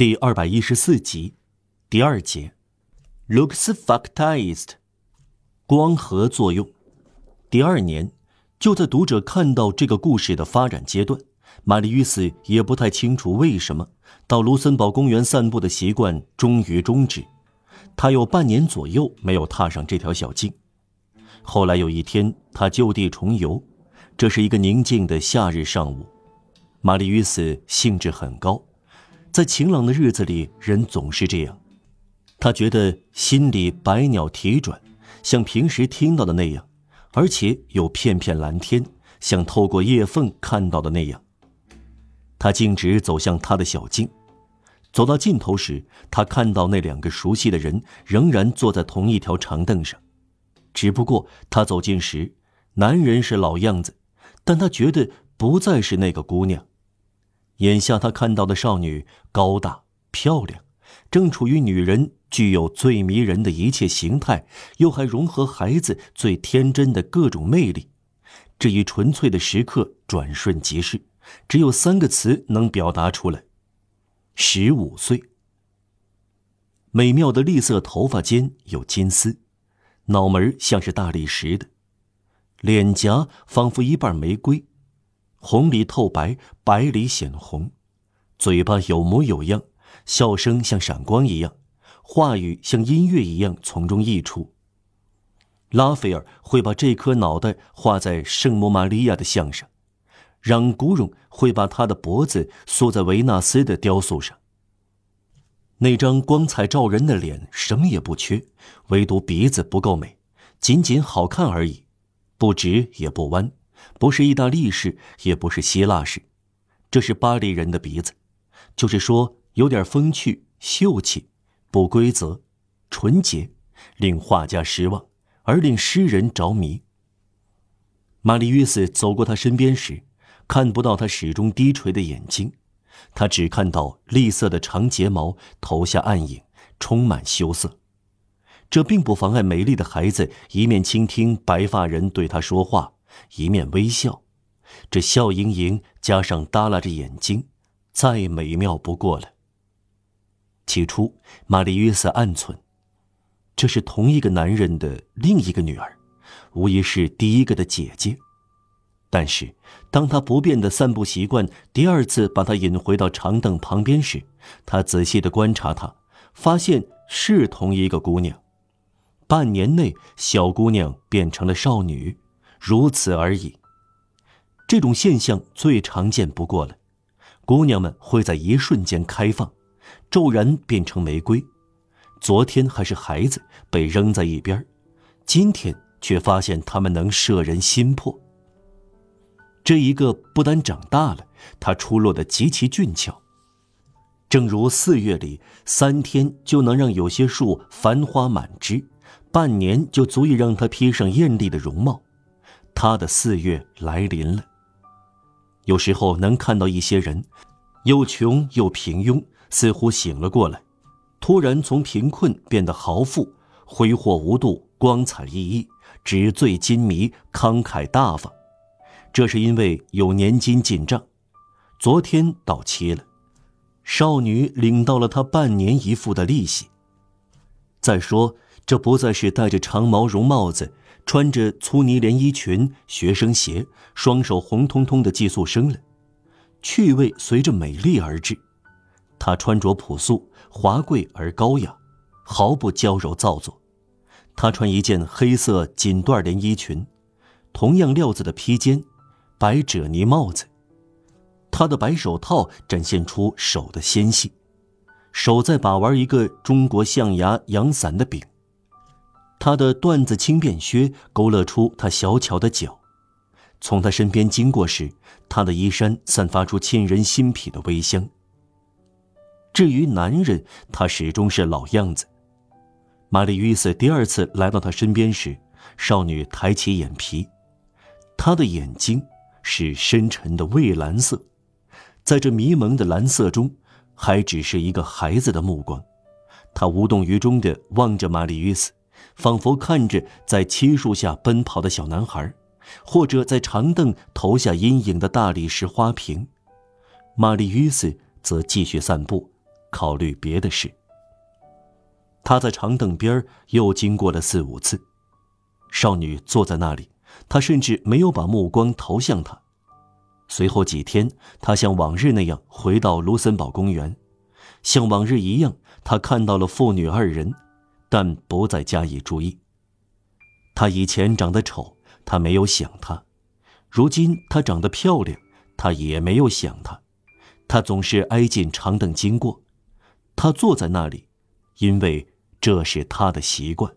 第二百一十四集，第二节，Luxfactized，光合作用。第二年，就在读者看到这个故事的发展阶段，玛丽·与斯也不太清楚为什么到卢森堡公园散步的习惯终于终止。他有半年左右没有踏上这条小径。后来有一天，他就地重游。这是一个宁静的夏日上午，玛丽·与斯兴致很高。在晴朗的日子里，人总是这样。他觉得心里百鸟啼转，像平时听到的那样，而且有片片蓝天，像透过叶缝看到的那样。他径直走向他的小径，走到尽头时，他看到那两个熟悉的人仍然坐在同一条长凳上，只不过他走近时，男人是老样子，但他觉得不再是那个姑娘。眼下他看到的少女高大漂亮，正处于女人具有最迷人的一切形态，又还融合孩子最天真的各种魅力。这一纯粹的时刻转瞬即逝，只有三个词能表达出来：十五岁。美妙的栗色头发间有金丝，脑门像是大理石的，脸颊仿佛一半玫瑰。红里透白，白里显红，嘴巴有模有样，笑声像闪光一样，话语像音乐一样从中溢出。拉斐尔会把这颗脑袋画在圣母玛利亚的像上，让古荣会把他的脖子缩在维纳斯的雕塑上。那张光彩照人的脸什么也不缺，唯独鼻子不够美，仅仅好看而已，不直也不弯。不是意大利式，也不是希腊式，这是巴黎人的鼻子，就是说有点风趣、秀气、不规则、纯洁，令画家失望，而令诗人着迷。玛丽·约斯走过他身边时，看不到他始终低垂的眼睛，他只看到栗色的长睫毛投下暗影，充满羞涩。这并不妨碍美丽的孩子一面倾听白发人对他说话。一面微笑，这笑盈盈加上耷拉着眼睛，再美妙不过了。起初，玛丽·约瑟暗忖，这是同一个男人的另一个女儿，无疑是第一个的姐姐。但是，当他不变的散步习惯第二次把他引回到长凳旁边时，他仔细的观察她，发现是同一个姑娘。半年内，小姑娘变成了少女。如此而已。这种现象最常见不过了。姑娘们会在一瞬间开放，骤然变成玫瑰。昨天还是孩子，被扔在一边今天却发现他们能摄人心魄。这一个不但长大了，他出落得极其俊俏。正如四月里三天就能让有些树繁花满枝，半年就足以让它披上艳丽的容貌。他的四月来临了。有时候能看到一些人，又穷又平庸，似乎醒了过来，突然从贫困变得豪富，挥霍无度，光彩熠熠，纸醉金迷，慷慨大方。这是因为有年金进账，昨天到期了，少女领到了她半年一付的利息。再说，这不再是戴着长毛绒帽子。穿着粗呢连衣裙、学生鞋，双手红彤彤的寄宿生了，趣味随着美丽而至。她穿着朴素、华贵而高雅，毫不娇柔造作。她穿一件黑色锦缎连衣裙，同样料子的披肩，白褶呢帽子。她的白手套展现出手的纤细，手在把玩一个中国象牙阳伞的柄。他的缎子轻便靴勾勒出他小巧的脚，从他身边经过时，他的衣衫散发出沁人心脾的微香。至于男人，他始终是老样子。玛丽·约瑟第二次来到他身边时，少女抬起眼皮，她的眼睛是深沉的蔚蓝色，在这迷蒙的蓝色中，还只是一个孩子的目光。他无动于衷地望着玛丽·约瑟。仿佛看着在漆树下奔跑的小男孩，或者在长凳投下阴影的大理石花瓶。玛丽·约斯则继续散步，考虑别的事。他在长凳边又经过了四五次，少女坐在那里，他甚至没有把目光投向她。随后几天，他像往日那样回到卢森堡公园，像往日一样，他看到了父女二人，但不再加以注意。他以前长得丑，他没有想他；如今他长得漂亮，他也没有想他。他总是挨近长凳经过，他坐在那里，因为这是他的习惯。